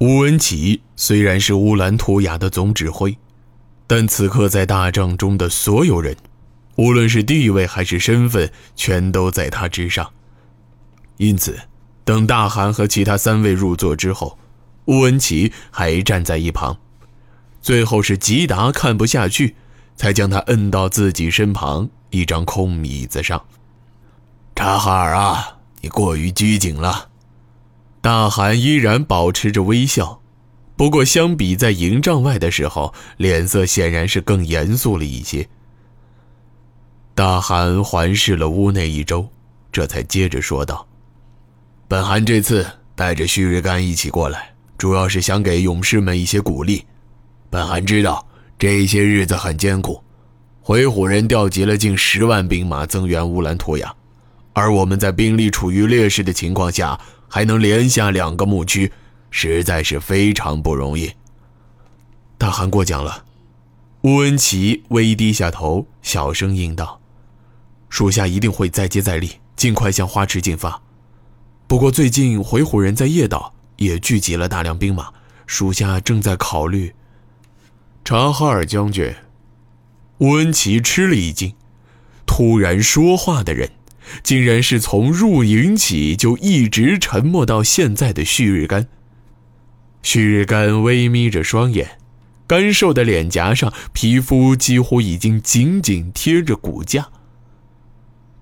乌恩奇虽然是乌兰图雅的总指挥，但此刻在大帐中的所有人，无论是地位还是身份，全都在他之上。因此，等大汗和其他三位入座之后，乌恩奇还站在一旁。最后是吉达看不下去，才将他摁到自己身旁一张空椅子上。查哈尔啊，你过于拘谨了。大汗依然保持着微笑，不过相比在营帐外的时候，脸色显然是更严肃了一些。大汗环视了屋内一周，这才接着说道。本汗这次带着旭日干一起过来，主要是想给勇士们一些鼓励。本汗知道这些日子很艰苦，回鹘人调集了近十万兵马增援乌兰图雅，而我们在兵力处于劣势的情况下，还能连下两个牧区，实在是非常不容易。大汗过奖了，乌恩奇微低下头，小声应道：“属下一定会再接再厉，尽快向花池进发。”不过最近回鹘人在叶岛也聚集了大量兵马，属下正在考虑。察哈尔将军，乌恩奇吃了一惊，突然说话的人，竟然是从入营起就一直沉默到现在的旭日干。旭日干微眯着双眼，干瘦的脸颊上皮肤几乎已经紧紧贴着骨架。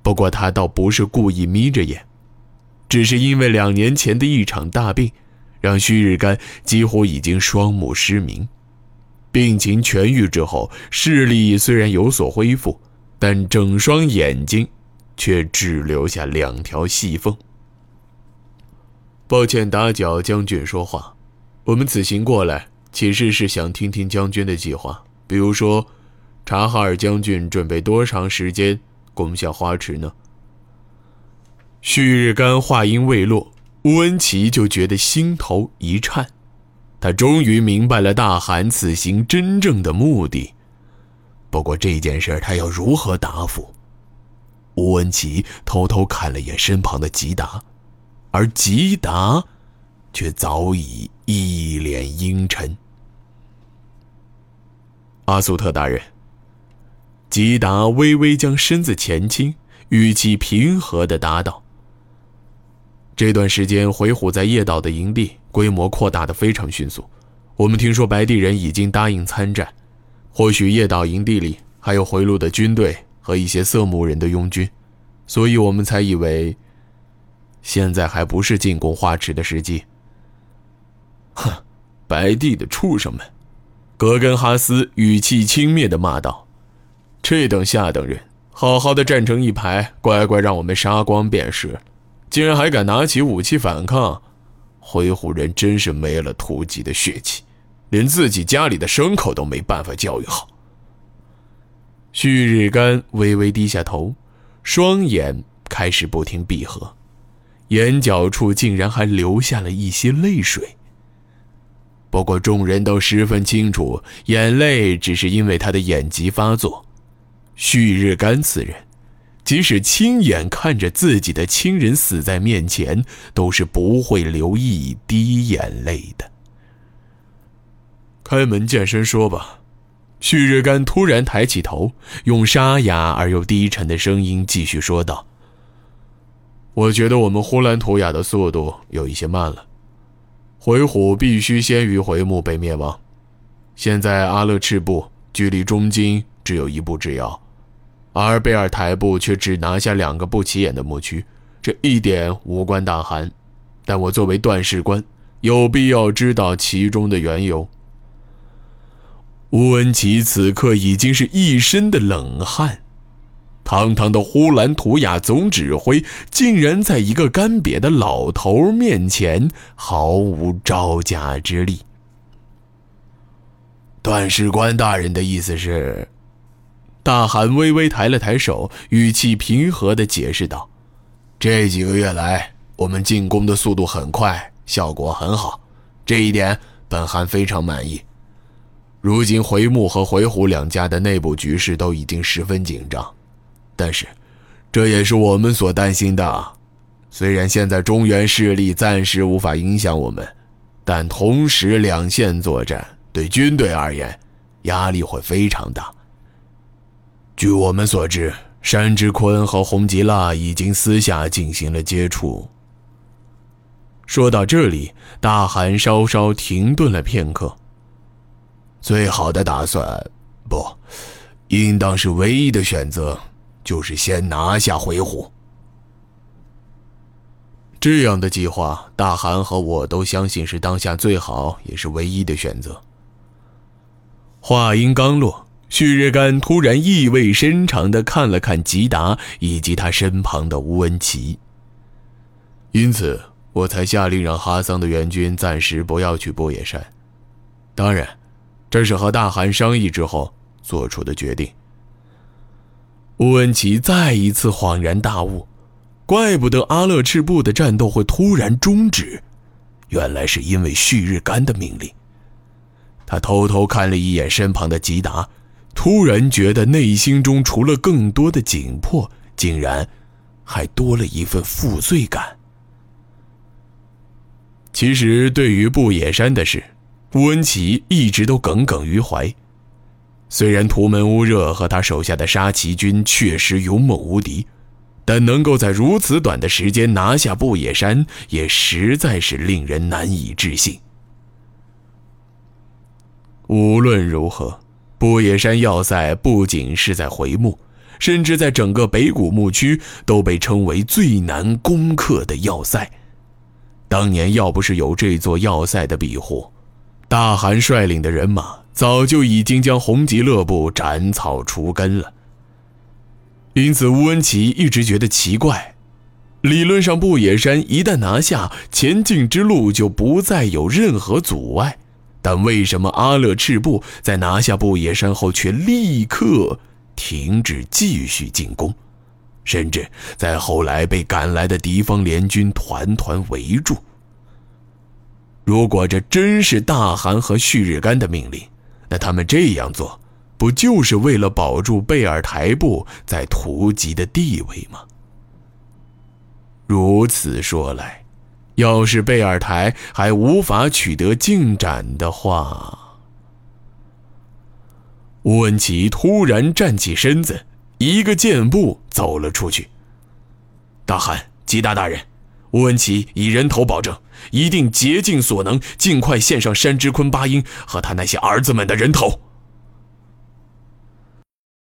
不过他倒不是故意眯着眼。只是因为两年前的一场大病，让旭日干几乎已经双目失明。病情痊愈之后，视力虽然有所恢复，但整双眼睛却只留下两条细缝。抱歉打搅将军说话，我们此行过来，其实是想听听将军的计划。比如说，察哈尔将军准备多长时间攻下花池呢？旭日干话音未落，乌恩奇就觉得心头一颤，他终于明白了大汗此行真正的目的。不过这件事他要如何答复？吴文奇偷偷看了眼身旁的吉达，而吉达却早已一脸阴沉。阿苏特大人，吉达微微将身子前倾，语气平和的答道。这段时间，回鹘在叶岛的营地规模扩大的非常迅速。我们听说白地人已经答应参战，或许叶岛营地里还有回路的军队和一些色目人的拥军，所以我们才以为现在还不是进攻花池的时机。哼，白地的畜生们！格根哈斯语气轻蔑地骂道：“这等下等人，好好的站成一排，乖乖让我们杀光便是。”竟然还敢拿起武器反抗，回鹘人真是没了突击的血气，连自己家里的牲口都没办法教育好。旭日干微微低下头，双眼开始不停闭合，眼角处竟然还流下了一些泪水。不过众人都十分清楚，眼泪只是因为他的眼疾发作。旭日干此人。即使亲眼看着自己的亲人死在面前，都是不会流一滴眼泪的。开门见山说吧，旭日干突然抬起头，用沙哑而又低沉的声音继续说道：“我觉得我们呼兰图雅的速度有一些慢了，回鹘必须先于回目被灭亡。现在阿勒赤部距离中京只有一步之遥。”而贝尔台部却只拿下两个不起眼的牧区，这一点无关大汗，但我作为段事官，有必要知道其中的缘由。乌恩奇此刻已经是一身的冷汗，堂堂的呼兰图雅总指挥，竟然在一个干瘪的老头面前毫无招架之力。段事官大人的意思是？大汗微微抬了抬手，语气平和地解释道：“这几个月来，我们进攻的速度很快，效果很好，这一点本汗非常满意。如今回木和回鹘两家的内部局势都已经十分紧张，但是，这也是我们所担心的。虽然现在中原势力暂时无法影响我们，但同时两线作战，对军队而言，压力会非常大。据我们所知，山之坤和洪吉拉已经私下进行了接触。说到这里，大汗稍稍停顿了片刻。最好的打算，不，应当是唯一的选择，就是先拿下回鹘。这样的计划，大汗和我都相信是当下最好也是唯一的选择。话音刚落，旭日干突然意味深长地看了看吉达以及他身旁的乌恩奇，因此。我才下令让哈桑的援军暂时不要去波野山，当然，这是和大汗商议之后做出的决定。乌恩奇再一次恍然大悟，怪不得阿勒赤部的战斗会突然终止，原来是因为旭日干的命令。他偷偷看了一眼身旁的吉达，突然觉得内心中除了更多的紧迫，竟然还多了一份负罪感。其实，对于布野山的事，乌恩奇一直都耿耿于怀。虽然图门乌热和他手下的沙骑军确实勇猛无敌，但能够在如此短的时间拿下布野山，也实在是令人难以置信。无论如何，布野山要塞不仅是在回墓，甚至在整个北古牧区都被称为最难攻克的要塞。当年要不是有这座要塞的庇护，大汗率领的人马早就已经将红吉勒部斩草除根了。因此，乌恩奇一直觉得奇怪：理论上，不野山一旦拿下，前进之路就不再有任何阻碍，但为什么阿勒赤部在拿下不野山后却立刻停止继续进攻？甚至在后来被赶来的敌方联军团团围住。如果这真是大汗和旭日干的命令，那他们这样做，不就是为了保住贝尔台部在图吉的地位吗？如此说来，要是贝尔台还无法取得进展的话，乌恩奇突然站起身子。一个箭步走了出去。大汗，吉达大人，吴文奇以人头保证，一定竭尽所能，尽快献上山之坤八英和他那些儿子们的人头。